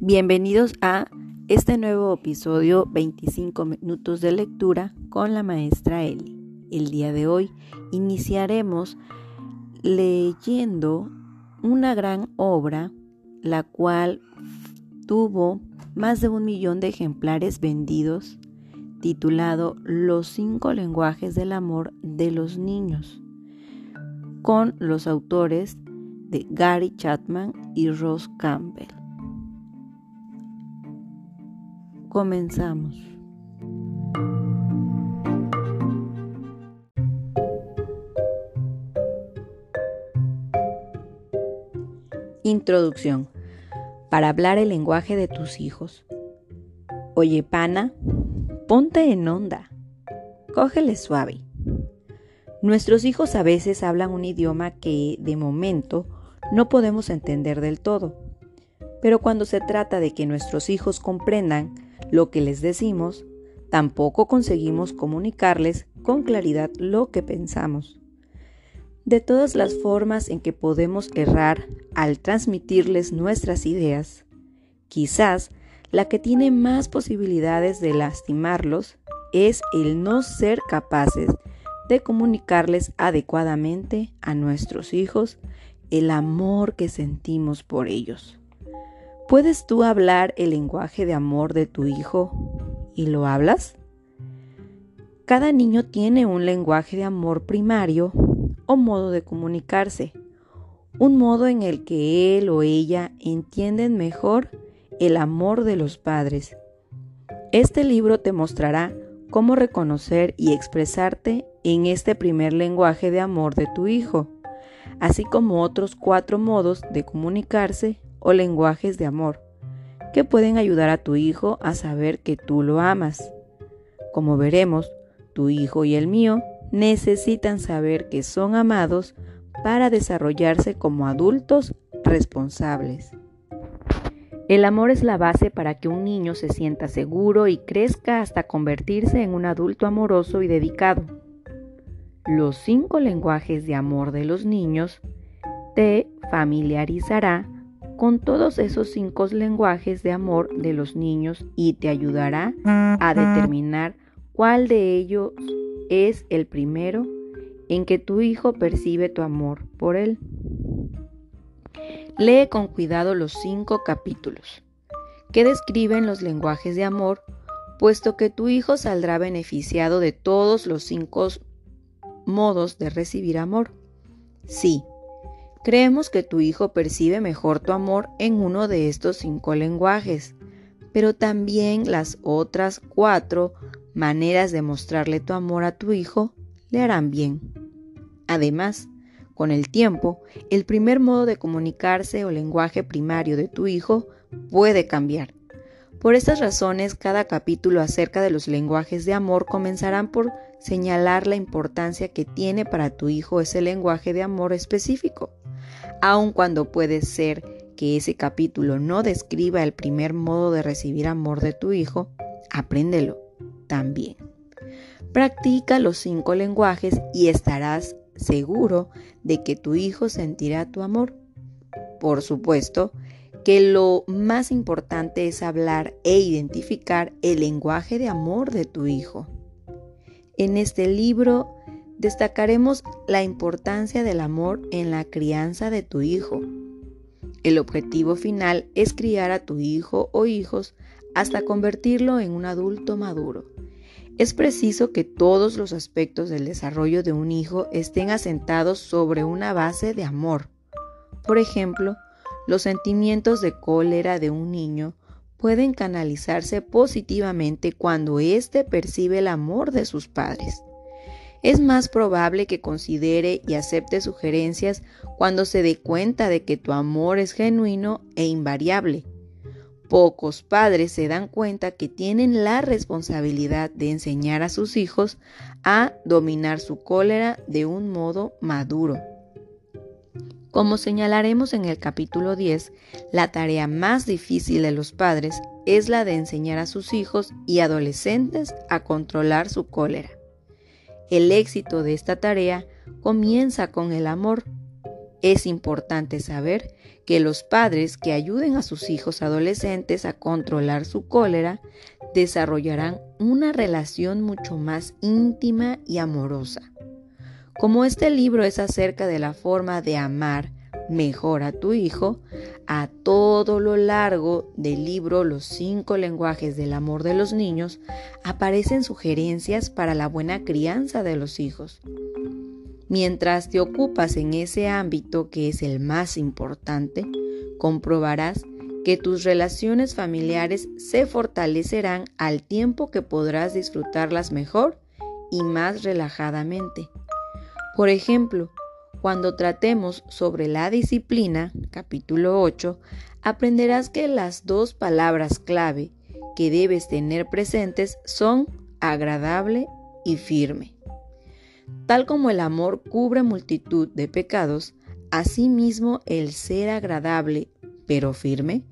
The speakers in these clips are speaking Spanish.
Bienvenidos a este nuevo episodio 25 minutos de lectura con la maestra Eli. El día de hoy iniciaremos leyendo una gran obra la cual tuvo más de un millón de ejemplares vendidos titulado Los cinco lenguajes del amor de los niños con los autores de Gary Chapman y Ross Campbell. Comenzamos. Introducción. Para hablar el lenguaje de tus hijos. Oye, pana, ponte en onda. Cógele suave. Nuestros hijos a veces hablan un idioma que, de momento, no podemos entender del todo. Pero cuando se trata de que nuestros hijos comprendan lo que les decimos, tampoco conseguimos comunicarles con claridad lo que pensamos. De todas las formas en que podemos errar al transmitirles nuestras ideas, quizás la que tiene más posibilidades de lastimarlos es el no ser capaces de comunicarles adecuadamente a nuestros hijos el amor que sentimos por ellos. ¿Puedes tú hablar el lenguaje de amor de tu hijo y lo hablas? Cada niño tiene un lenguaje de amor primario o modo de comunicarse, un modo en el que él o ella entienden mejor el amor de los padres. Este libro te mostrará cómo reconocer y expresarte en este primer lenguaje de amor de tu hijo, así como otros cuatro modos de comunicarse o lenguajes de amor, que pueden ayudar a tu hijo a saber que tú lo amas. Como veremos, tu hijo y el mío necesitan saber que son amados para desarrollarse como adultos responsables. El amor es la base para que un niño se sienta seguro y crezca hasta convertirse en un adulto amoroso y dedicado. Los cinco lenguajes de amor de los niños te familiarizará con todos esos cinco lenguajes de amor de los niños y te ayudará a determinar cuál de ellos es el primero en que tu hijo percibe tu amor por él. Lee con cuidado los cinco capítulos que describen los lenguajes de amor, puesto que tu hijo saldrá beneficiado de todos los cinco modos de recibir amor. Sí, creemos que tu hijo percibe mejor tu amor en uno de estos cinco lenguajes, pero también las otras cuatro maneras de mostrarle tu amor a tu hijo le harán bien. Además, con el tiempo, el primer modo de comunicarse o lenguaje primario de tu hijo puede cambiar. Por estas razones, cada capítulo acerca de los lenguajes de amor comenzarán por señalar la importancia que tiene para tu hijo ese lenguaje de amor específico. Aun cuando puede ser que ese capítulo no describa el primer modo de recibir amor de tu hijo, apréndelo también. Practica los cinco lenguajes y estarás seguro de que tu hijo sentirá tu amor. Por supuesto que lo más importante es hablar e identificar el lenguaje de amor de tu hijo. En este libro destacaremos la importancia del amor en la crianza de tu hijo. El objetivo final es criar a tu hijo o hijos hasta convertirlo en un adulto maduro es preciso que todos los aspectos del desarrollo de un hijo estén asentados sobre una base de amor. Por ejemplo, los sentimientos de cólera de un niño pueden canalizarse positivamente cuando éste percibe el amor de sus padres. Es más probable que considere y acepte sugerencias cuando se dé cuenta de que tu amor es genuino e invariable Pocos padres se dan cuenta que tienen la responsabilidad de enseñar a sus hijos a dominar su cólera de un modo maduro. Como señalaremos en el capítulo 10, la tarea más difícil de los padres es la de enseñar a sus hijos y adolescentes a controlar su cólera. El éxito de esta tarea comienza con el amor. Es importante saber que los padres que ayuden a sus hijos adolescentes a controlar su cólera desarrollarán una relación mucho más íntima y amorosa. Como este libro es acerca de la forma de amar mejor a tu hijo, a todo lo largo del libro Los cinco lenguajes del amor de los niños aparecen sugerencias para la buena crianza de los hijos. Mientras te ocupas en ese ámbito que es el más importante, comprobarás que tus relaciones familiares se fortalecerán al tiempo que podrás disfrutarlas mejor y más relajadamente. Por ejemplo, cuando tratemos sobre la disciplina, capítulo 8, aprenderás que las dos palabras clave que debes tener presentes son agradable y firme. Tal como el amor cubre multitud de pecados, asimismo el ser agradable pero firme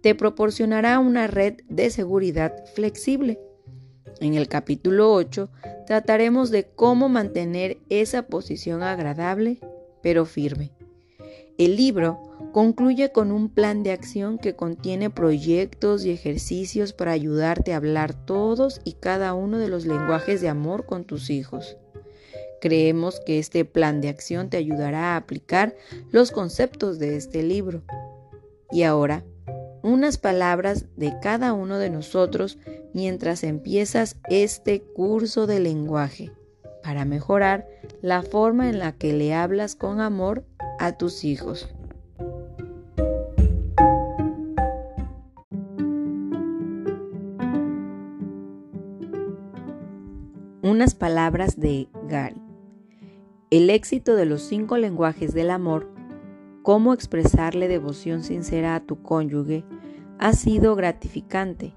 te proporcionará una red de seguridad flexible. En el capítulo 8 trataremos de cómo mantener esa posición agradable pero firme. El libro concluye con un plan de acción que contiene proyectos y ejercicios para ayudarte a hablar todos y cada uno de los lenguajes de amor con tus hijos. Creemos que este plan de acción te ayudará a aplicar los conceptos de este libro. Y ahora, unas palabras de cada uno de nosotros mientras empiezas este curso de lenguaje para mejorar la forma en la que le hablas con amor a tus hijos. Unas palabras de Gary. El éxito de los cinco lenguajes del amor, cómo expresarle devoción sincera a tu cónyuge, ha sido gratificante.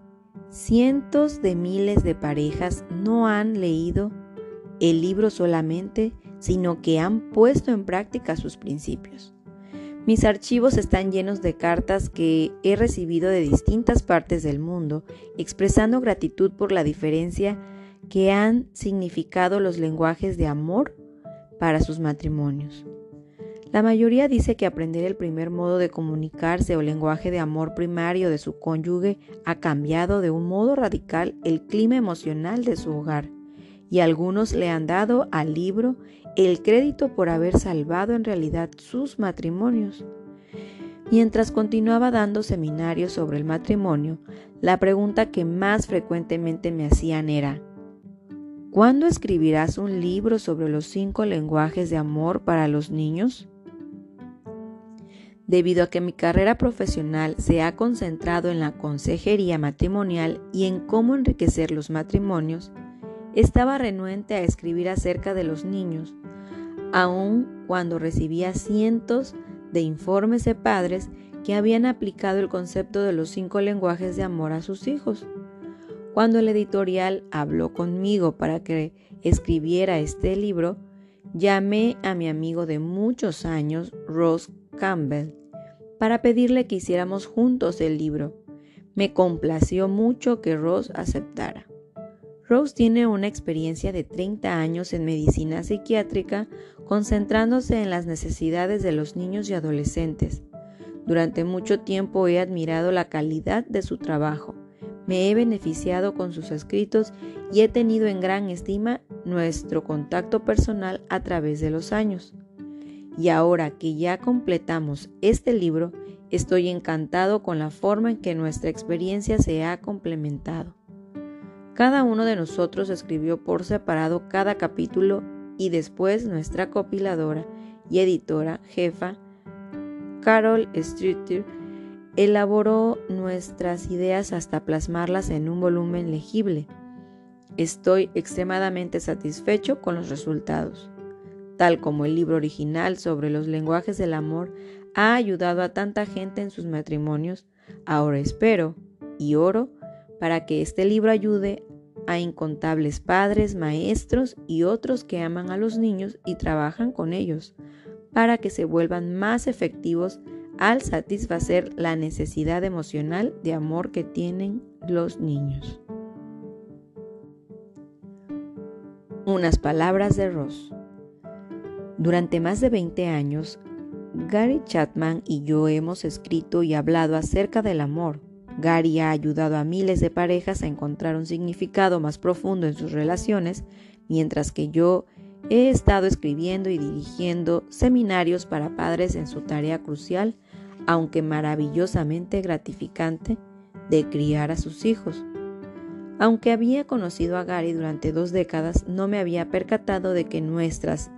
Cientos de miles de parejas no han leído el libro solamente, sino que han puesto en práctica sus principios. Mis archivos están llenos de cartas que he recibido de distintas partes del mundo, expresando gratitud por la diferencia que han significado los lenguajes de amor para sus matrimonios. La mayoría dice que aprender el primer modo de comunicarse o lenguaje de amor primario de su cónyuge ha cambiado de un modo radical el clima emocional de su hogar, y algunos le han dado al libro el crédito por haber salvado en realidad sus matrimonios. Mientras continuaba dando seminarios sobre el matrimonio, la pregunta que más frecuentemente me hacían era, ¿Cuándo escribirás un libro sobre los cinco lenguajes de amor para los niños? Debido a que mi carrera profesional se ha concentrado en la consejería matrimonial y en cómo enriquecer los matrimonios, estaba renuente a escribir acerca de los niños, aun cuando recibía cientos de informes de padres que habían aplicado el concepto de los cinco lenguajes de amor a sus hijos. Cuando el editorial habló conmigo para que escribiera este libro, llamé a mi amigo de muchos años, Ross Campbell, para pedirle que hiciéramos juntos el libro. Me complació mucho que Ross aceptara. Ross tiene una experiencia de 30 años en medicina psiquiátrica, concentrándose en las necesidades de los niños y adolescentes. Durante mucho tiempo he admirado la calidad de su trabajo me he beneficiado con sus escritos y he tenido en gran estima nuestro contacto personal a través de los años. Y ahora que ya completamos este libro, estoy encantado con la forma en que nuestra experiencia se ha complementado. Cada uno de nosotros escribió por separado cada capítulo y después nuestra copiladora y editora jefa, Carol Streeter, elaboró nuestras ideas hasta plasmarlas en un volumen legible. Estoy extremadamente satisfecho con los resultados. Tal como el libro original sobre los lenguajes del amor ha ayudado a tanta gente en sus matrimonios, ahora espero y oro para que este libro ayude a incontables padres, maestros y otros que aman a los niños y trabajan con ellos, para que se vuelvan más efectivos al satisfacer la necesidad emocional de amor que tienen los niños. Unas palabras de Ross. Durante más de 20 años, Gary Chapman y yo hemos escrito y hablado acerca del amor. Gary ha ayudado a miles de parejas a encontrar un significado más profundo en sus relaciones, mientras que yo he estado escribiendo y dirigiendo seminarios para padres en su tarea crucial, aunque maravillosamente gratificante, de criar a sus hijos. Aunque había conocido a Gary durante dos décadas, no me había percatado de que nuestras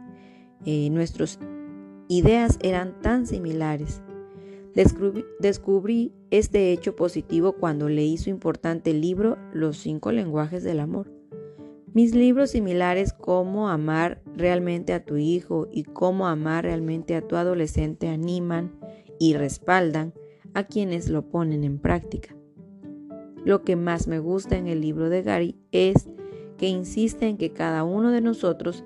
eh, nuestras ideas eran tan similares. Descubrí, descubrí este hecho positivo cuando leí su importante libro Los cinco lenguajes del amor. Mis libros similares Cómo amar realmente a tu hijo y Cómo amar realmente a tu adolescente animan y respaldan a quienes lo ponen en práctica. Lo que más me gusta en el libro de Gary es que insiste en que cada uno de nosotros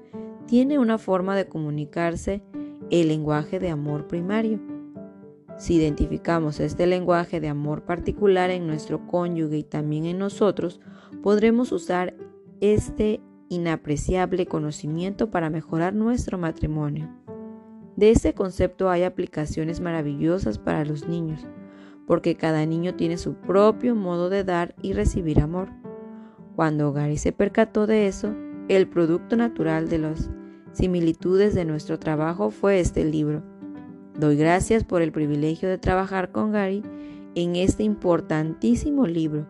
tiene una forma de comunicarse el lenguaje de amor primario. Si identificamos este lenguaje de amor particular en nuestro cónyuge y también en nosotros, podremos usar este inapreciable conocimiento para mejorar nuestro matrimonio. De este concepto hay aplicaciones maravillosas para los niños, porque cada niño tiene su propio modo de dar y recibir amor. Cuando Gary se percató de eso, el producto natural de las similitudes de nuestro trabajo fue este libro. Doy gracias por el privilegio de trabajar con Gary en este importantísimo libro.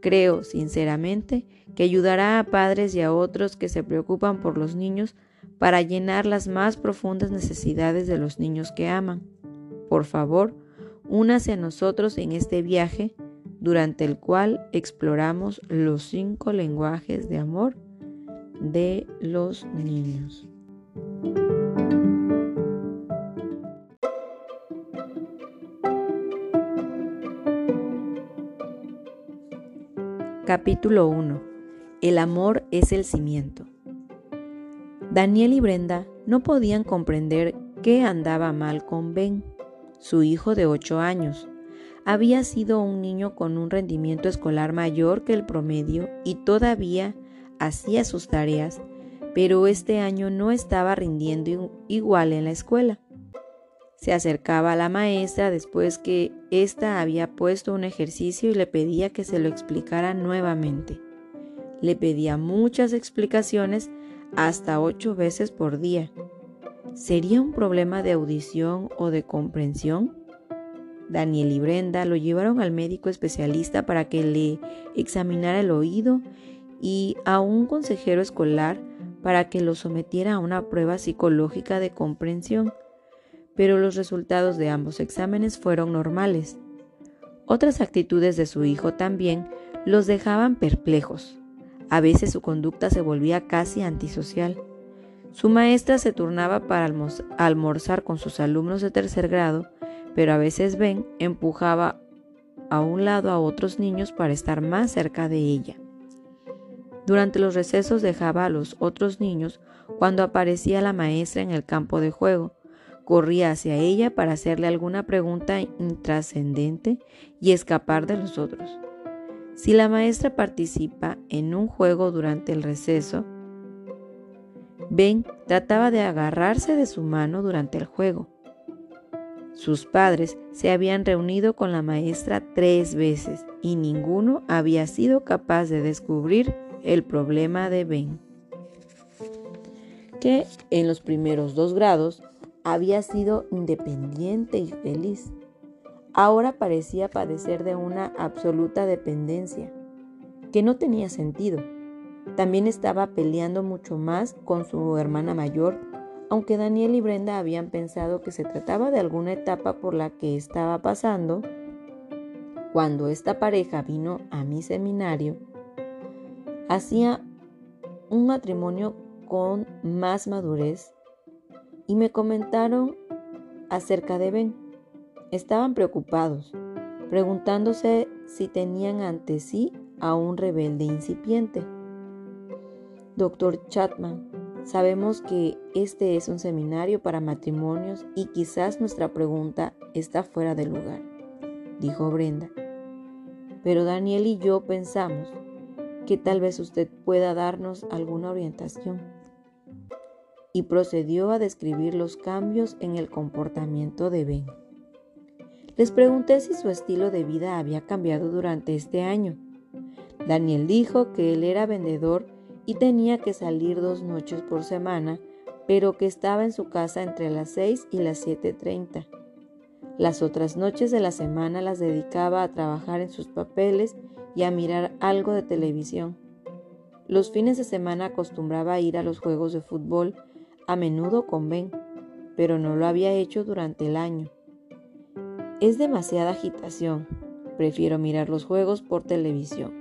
Creo, sinceramente, que ayudará a padres y a otros que se preocupan por los niños para llenar las más profundas necesidades de los niños que aman. Por favor, únase a nosotros en este viaje durante el cual exploramos los cinco lenguajes de amor de los niños. Capítulo 1. El amor es el cimiento. Daniel y Brenda no podían comprender qué andaba mal con Ben, su hijo de 8 años. Había sido un niño con un rendimiento escolar mayor que el promedio y todavía hacía sus tareas, pero este año no estaba rindiendo igual en la escuela. Se acercaba a la maestra después que ésta había puesto un ejercicio y le pedía que se lo explicara nuevamente. Le pedía muchas explicaciones hasta ocho veces por día. ¿Sería un problema de audición o de comprensión? Daniel y Brenda lo llevaron al médico especialista para que le examinara el oído y a un consejero escolar para que lo sometiera a una prueba psicológica de comprensión, pero los resultados de ambos exámenes fueron normales. Otras actitudes de su hijo también los dejaban perplejos. A veces su conducta se volvía casi antisocial. Su maestra se turnaba para almorzar con sus alumnos de tercer grado, pero a veces Ben empujaba a un lado a otros niños para estar más cerca de ella. Durante los recesos dejaba a los otros niños cuando aparecía la maestra en el campo de juego. Corría hacia ella para hacerle alguna pregunta intrascendente y escapar de los otros. Si la maestra participa en un juego durante el receso, Ben trataba de agarrarse de su mano durante el juego. Sus padres se habían reunido con la maestra tres veces y ninguno había sido capaz de descubrir el problema de Ben, que en los primeros dos grados había sido independiente y feliz. Ahora parecía padecer de una absoluta dependencia, que no tenía sentido. También estaba peleando mucho más con su hermana mayor, aunque Daniel y Brenda habían pensado que se trataba de alguna etapa por la que estaba pasando. Cuando esta pareja vino a mi seminario, hacía un matrimonio con más madurez y me comentaron acerca de Ben. Estaban preocupados, preguntándose si tenían ante sí a un rebelde incipiente. Doctor Chatman, sabemos que este es un seminario para matrimonios y quizás nuestra pregunta está fuera de lugar, dijo Brenda. Pero Daniel y yo pensamos que tal vez usted pueda darnos alguna orientación. Y procedió a describir los cambios en el comportamiento de Ben. Les pregunté si su estilo de vida había cambiado durante este año. Daniel dijo que él era vendedor y tenía que salir dos noches por semana, pero que estaba en su casa entre las 6 y las 7.30. Las otras noches de la semana las dedicaba a trabajar en sus papeles y a mirar algo de televisión. Los fines de semana acostumbraba a ir a los juegos de fútbol, a menudo con Ben, pero no lo había hecho durante el año. Es demasiada agitación. Prefiero mirar los juegos por televisión.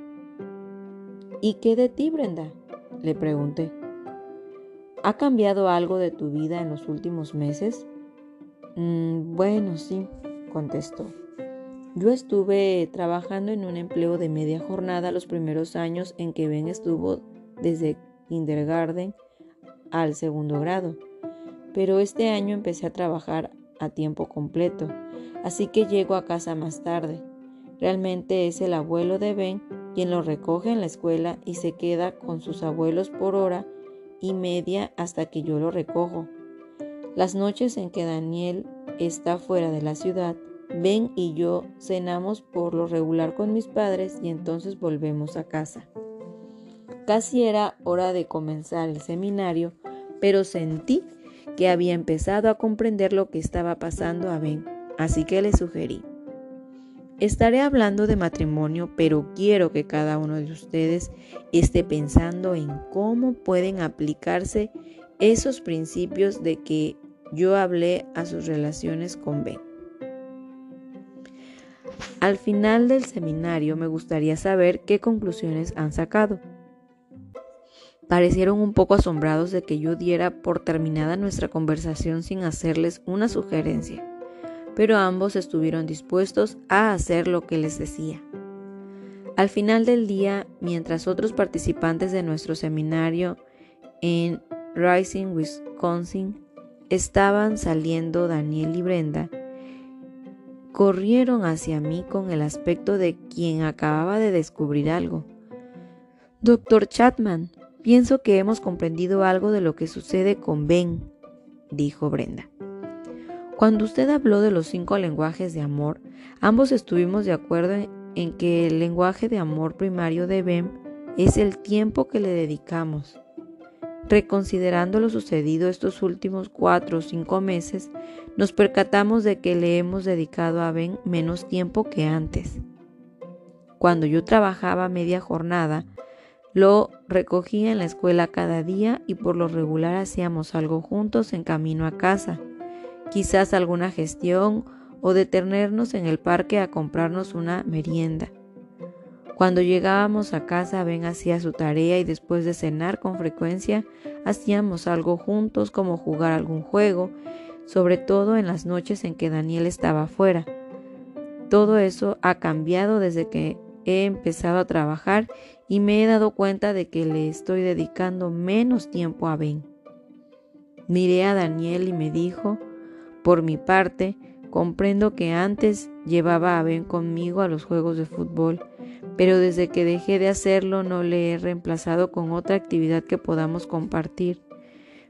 ¿Y qué de ti, Brenda? Le pregunté. ¿Ha cambiado algo de tu vida en los últimos meses? Mm, bueno, sí, contestó. Yo estuve trabajando en un empleo de media jornada los primeros años en que Ben estuvo desde kindergarten al segundo grado, pero este año empecé a trabajar a tiempo completo así que llego a casa más tarde. Realmente es el abuelo de Ben quien lo recoge en la escuela y se queda con sus abuelos por hora y media hasta que yo lo recojo. Las noches en que Daniel está fuera de la ciudad, Ben y yo cenamos por lo regular con mis padres y entonces volvemos a casa. Casi era hora de comenzar el seminario, pero sentí que había empezado a comprender lo que estaba pasando a Ben Así que le sugerí, estaré hablando de matrimonio, pero quiero que cada uno de ustedes esté pensando en cómo pueden aplicarse esos principios de que yo hablé a sus relaciones con Ben. Al final del seminario me gustaría saber qué conclusiones han sacado. Parecieron un poco asombrados de que yo diera por terminada nuestra conversación sin hacerles una sugerencia pero ambos estuvieron dispuestos a hacer lo que les decía. Al final del día, mientras otros participantes de nuestro seminario en Rising, Wisconsin, estaban saliendo Daniel y Brenda, corrieron hacia mí con el aspecto de quien acababa de descubrir algo. Doctor Chapman, pienso que hemos comprendido algo de lo que sucede con Ben, dijo Brenda. Cuando usted habló de los cinco lenguajes de amor, ambos estuvimos de acuerdo en, que el lenguaje de amor primario de Ben es el tiempo que le dedicamos. Reconsiderando lo sucedido estos últimos cuatro o cinco meses, nos percatamos de que le hemos dedicado a Ben menos tiempo que antes. Cuando yo trabajaba media jornada, lo recogía en la escuela cada día y por lo regular hacíamos algo juntos en camino a casa quizás alguna gestión o detenernos en el parque a comprarnos una merienda. Cuando llegábamos a casa, Ben hacía su tarea y después de cenar con frecuencia hacíamos algo juntos como jugar algún juego, sobre todo en las noches en que Daniel estaba fuera. Todo eso ha cambiado desde que he empezado a trabajar y me he dado cuenta de que le estoy dedicando menos tiempo a Ben. Miré a Daniel y me dijo, por mi parte, comprendo que antes llevaba a Ben conmigo a los juegos de fútbol, pero desde que dejé de hacerlo no le he reemplazado con otra actividad que podamos compartir.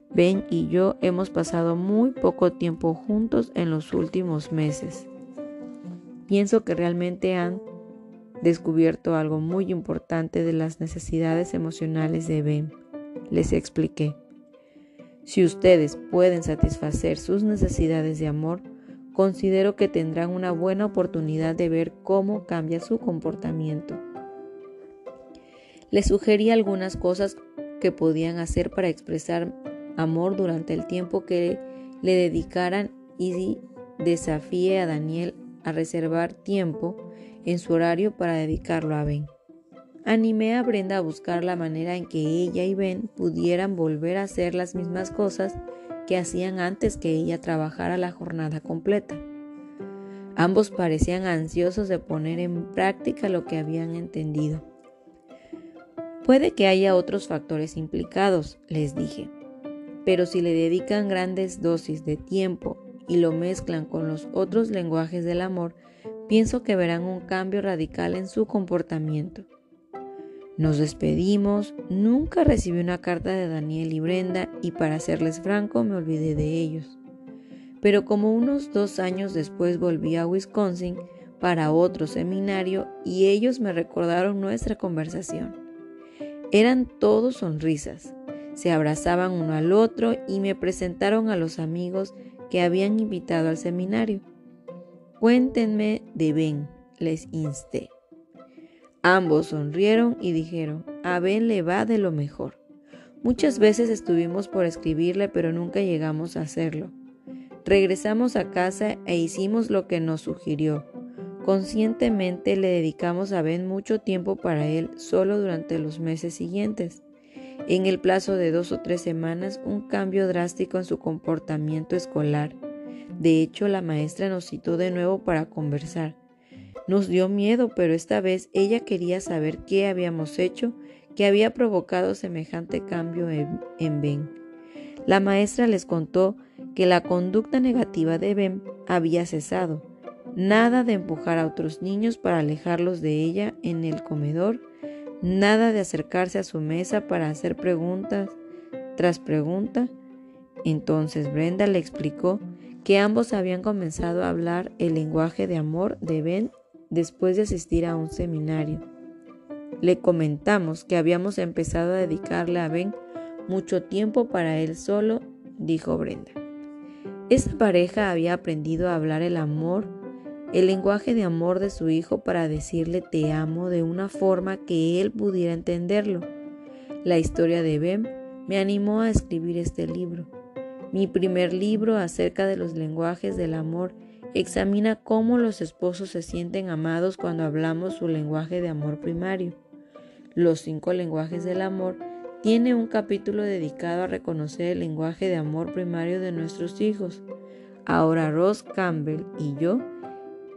Ben y yo hemos pasado muy poco tiempo juntos en los últimos meses. Pienso que realmente han descubierto algo muy importante de las necesidades emocionales de Ben. Les expliqué. Si ustedes pueden satisfacer sus necesidades de amor, considero que tendrán una buena oportunidad de ver cómo cambia su comportamiento. Les sugerí algunas cosas que podían hacer para expresar amor durante el tiempo que le dedicaran y desafíe a Daniel a reservar tiempo en su horario para dedicarlo a Ben. Animé a Brenda a buscar la manera en que ella y Ben pudieran volver a hacer las mismas cosas que hacían antes que ella trabajara la jornada completa. Ambos parecían ansiosos de poner en práctica lo que habían entendido. Puede que haya otros factores implicados, les dije, pero si le dedican grandes dosis de tiempo y lo mezclan con los otros lenguajes del amor, pienso que verán un cambio radical en su comportamiento. Nos despedimos, nunca recibí una carta de Daniel y Brenda y para serles franco me olvidé de ellos. Pero como unos dos años después volví a Wisconsin para otro seminario y ellos me recordaron nuestra conversación. Eran todos sonrisas, se abrazaban uno al otro y me presentaron a los amigos que habían invitado al seminario. Cuéntenme de Ben, les insté. Ambos sonrieron y dijeron, a Ben le va de lo mejor. Muchas veces estuvimos por escribirle, pero nunca llegamos a hacerlo. Regresamos a casa e hicimos lo que nos sugirió. Conscientemente le dedicamos a Ben mucho tiempo para él solo durante los meses siguientes. En el plazo de dos o tres semanas, un cambio drástico en su comportamiento escolar. De hecho, la maestra nos citó de nuevo para conversar. Nos dio miedo, pero esta vez ella quería saber qué habíamos hecho que había provocado semejante cambio en, Ben. La maestra les contó que la conducta negativa de Ben había cesado. Nada de empujar a otros niños para alejarlos de ella en el comedor, nada de acercarse a su mesa para hacer preguntas tras pregunta. Entonces Brenda le explicó que ambos habían comenzado a hablar el lenguaje de amor de Ben después de asistir a un seminario. Le comentamos que habíamos empezado a dedicarle a Ben mucho tiempo para él solo, dijo Brenda. Esa pareja había aprendido a hablar el amor, el lenguaje de amor de su hijo para decirle te amo de una forma que él pudiera entenderlo. La historia de Ben me animó a escribir este libro, mi primer libro acerca de los lenguajes del amor examina cómo los esposos se sienten amados cuando hablamos su lenguaje de amor primario. Los cinco lenguajes del amor tiene un capítulo dedicado a reconocer el lenguaje de amor primario de nuestros hijos. Ahora Ross Campbell y yo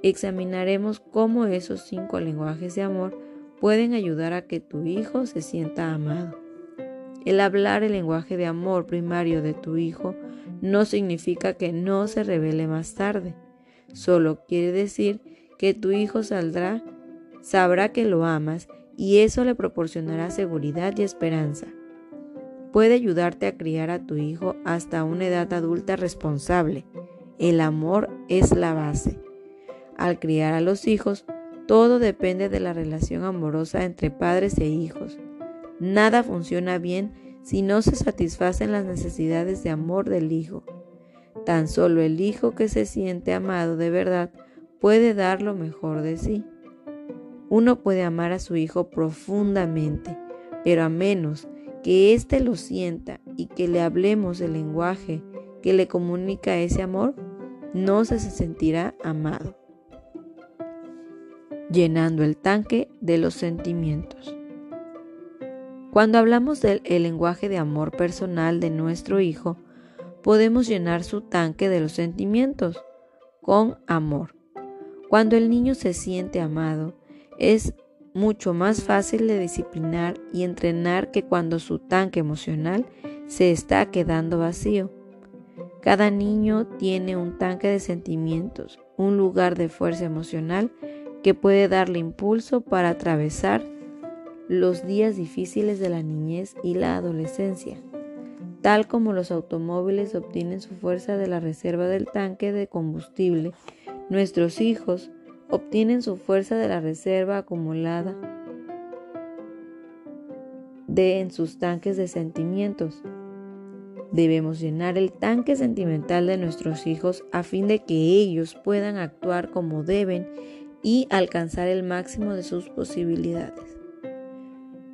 examinaremos cómo esos cinco lenguajes de amor pueden ayudar a que tu hijo se sienta amado. El hablar el lenguaje de amor primario de tu hijo no significa que no se revele más tarde. Solo quiere decir que tu hijo saldrá, sabrá que lo amas y eso le proporcionará seguridad y esperanza. Puede ayudarte a criar a tu hijo hasta una edad adulta responsable. El amor es la base. Al criar a los hijos, todo depende de la relación amorosa entre padres e hijos. Nada funciona bien si no se satisfacen las necesidades de amor del hijo. Tan solo el hijo que se siente amado de verdad puede dar lo mejor de sí. Uno puede amar a su hijo profundamente, pero a menos que éste lo sienta y que le hablemos el lenguaje que le comunica ese amor, no se sentirá amado. Llenando el tanque de los sentimientos. Cuando hablamos del lenguaje de amor personal de nuestro hijo, podemos llenar su tanque de los sentimientos con amor. Cuando el niño se siente amado, es mucho más fácil de disciplinar y entrenar que cuando su tanque emocional se está quedando vacío. Cada niño tiene un tanque de sentimientos, un lugar de fuerza emocional que puede darle impulso para atravesar los días difíciles de la niñez y la adolescencia. Tal como los automóviles obtienen su fuerza de la reserva del tanque de combustible, nuestros hijos obtienen su fuerza de la reserva acumulada de en sus tanques de sentimientos. Debemos llenar el tanque sentimental de nuestros hijos a fin de que ellos puedan actuar como deben y alcanzar el máximo de sus posibilidades.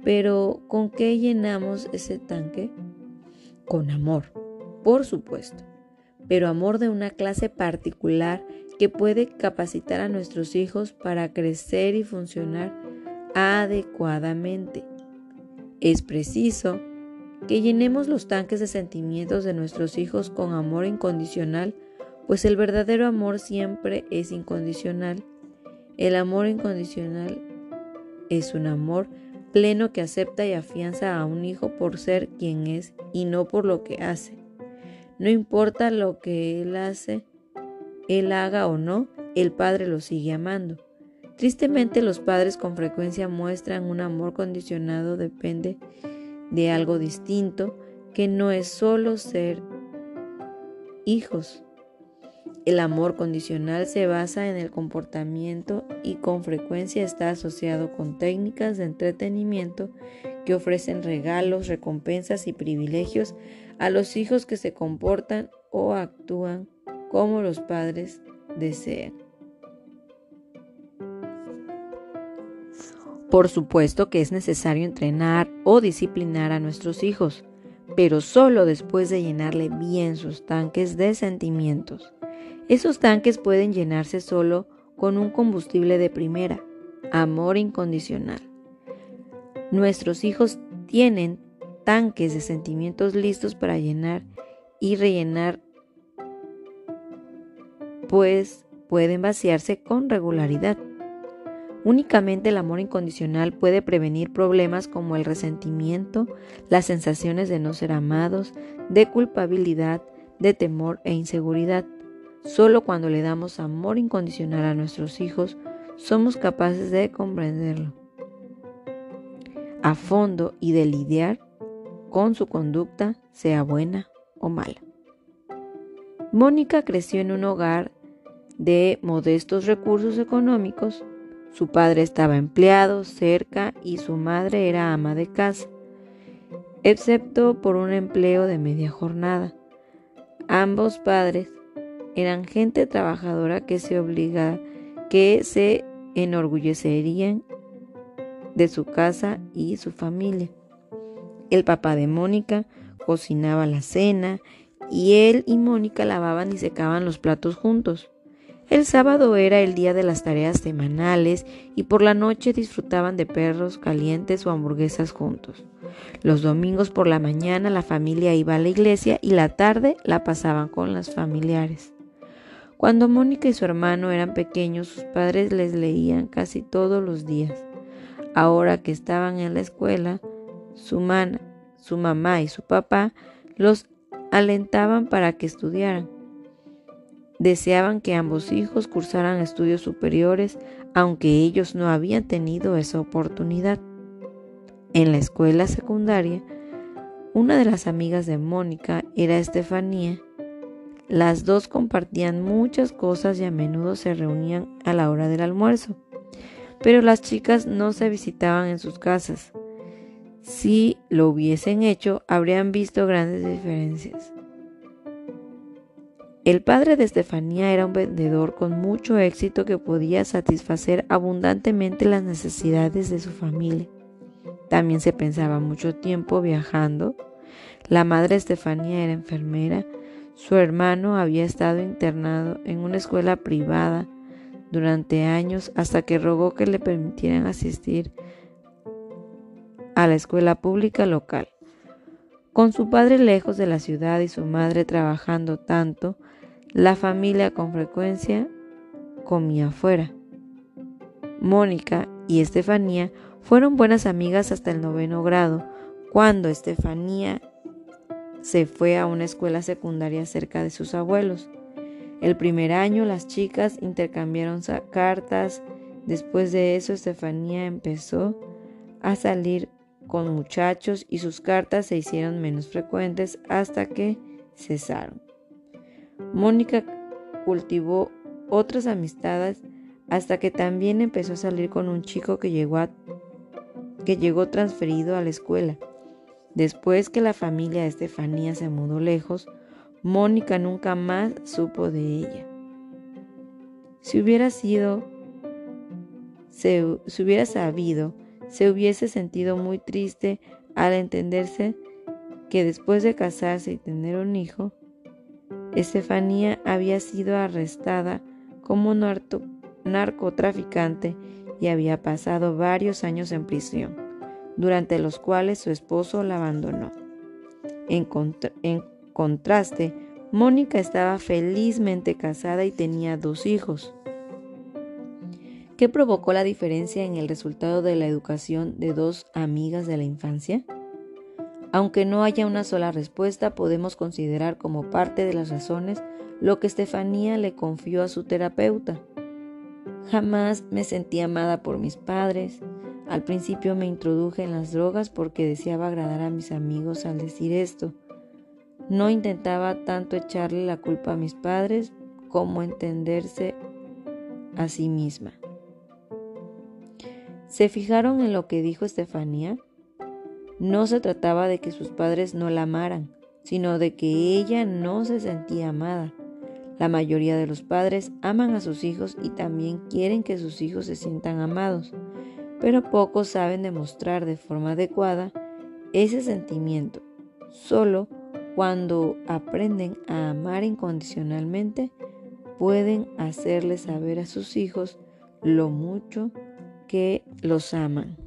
Pero, ¿con qué llenamos ese tanque? Con amor, por supuesto, pero amor de una clase particular que puede capacitar a nuestros hijos para crecer y funcionar adecuadamente. Es preciso que llenemos los tanques de sentimientos de nuestros hijos con amor incondicional, pues el verdadero amor siempre es incondicional. El amor incondicional es un amor pleno que acepta y afianza a un hijo por ser quien es y no por lo que hace. No importa lo que él hace, él haga o no, el Padre lo sigue amando. Tristemente los padres con frecuencia muestran un amor condicionado depende de algo distinto que no es solo ser hijos. El amor condicional se basa en el comportamiento y con frecuencia está asociado con técnicas de entretenimiento que ofrecen regalos, recompensas y privilegios a los hijos que se comportan o actúan como los padres desean. Por supuesto que es necesario entrenar o disciplinar a nuestros hijos, pero solo después de llenarle bien sus tanques de sentimientos. Esos tanques pueden llenarse solo con un combustible de primera, amor incondicional. Nuestros hijos tienen tanques de sentimientos listos para llenar y rellenar, pues pueden vaciarse con regularidad. Únicamente el amor incondicional puede prevenir problemas como el resentimiento, las sensaciones de no ser amados, de culpabilidad, de temor e inseguridad. Solo cuando le damos amor incondicional a nuestros hijos somos capaces de comprenderlo a fondo y de lidiar con su conducta, sea buena o mala. Mónica creció en un hogar de modestos recursos económicos su padre estaba empleado cerca y su madre era ama de casa, excepto por un empleo de media jornada. Ambos padres eran gente trabajadora que se obliga, que se enorgullecerían de su casa y su familia. El papá de Mónica cocinaba la cena y él y Mónica lavaban y secaban los platos juntos. El sábado era el día de las tareas semanales y por la noche disfrutaban de perros calientes o hamburguesas juntos. Los domingos por la mañana la familia iba a la iglesia y la tarde la pasaban con las familiares. Cuando Mónica y su hermano eran pequeños, sus padres les leían casi todos los días. Ahora que estaban en la escuela, su, su mamá y su papá los alentaban para que estudiaran. Deseaban que ambos hijos cursaran estudios superiores, aunque ellos no habían tenido esa oportunidad. En la escuela secundaria, una de las amigas de Mónica era Estefanía. Las dos compartían muchas cosas y a menudo se reunían a la hora del almuerzo. Pero las chicas no se visitaban en sus casas. Si lo hubiesen hecho, habrían visto grandes diferencias. El padre de Estefanía era un vendedor con mucho éxito que podía satisfacer abundantemente las necesidades de su familia. También se pensaba mucho tiempo viajando. La madre Estefanía era enfermera. Su hermano había estado internado en una escuela privada durante años hasta que rogó que le permitieran asistir a la escuela pública local. Con su padre lejos de la ciudad y su madre trabajando tanto, la familia con frecuencia comía afuera. Mónica y Estefanía fueron buenas amigas hasta el noveno grado, cuando Estefanía se fue a una escuela secundaria cerca de sus abuelos. El primer año las chicas intercambiaron cartas, después de eso Estefanía empezó a salir con muchachos y sus cartas se hicieron menos frecuentes hasta que cesaron. Mónica cultivó otras amistades hasta que también empezó a salir con un chico que llegó, que llegó transferido a la escuela. Después que la familia de Estefanía se mudó lejos, Mónica nunca más supo de ella. Si hubiera sido, se hubiera sabido, se hubiese sentido muy triste al entenderse que después de casarse y tener un hijo, Estefanía había sido arrestada como narcotraficante y había pasado varios años en prisión, durante los cuales su esposo la abandonó. En, contraste, Mónica estaba felizmente casada y tenía dos hijos. ¿Qué provocó la diferencia en el resultado de la educación de dos amigas de la infancia? Aunque no haya una sola respuesta, podemos considerar como parte de las razones lo que Estefanía le confió a su terapeuta. Jamás me sentí amada por mis padres. Al principio me introduje en las drogas porque deseaba agradar a mis amigos al decir esto. No intentaba tanto echarle la culpa a mis padres como entenderse a sí misma. ¿Se fijaron en lo que dijo Estefanía? No se trataba de que sus padres no la amaran, sino de que ella no se sentía amada. La mayoría de los padres aman a sus hijos y también quieren que sus hijos se sientan amados, pero pocos saben demostrar de forma adecuada ese sentimiento. Solo cuando aprenden a amar incondicionalmente, pueden hacerle saber a sus hijos lo mucho que los aman.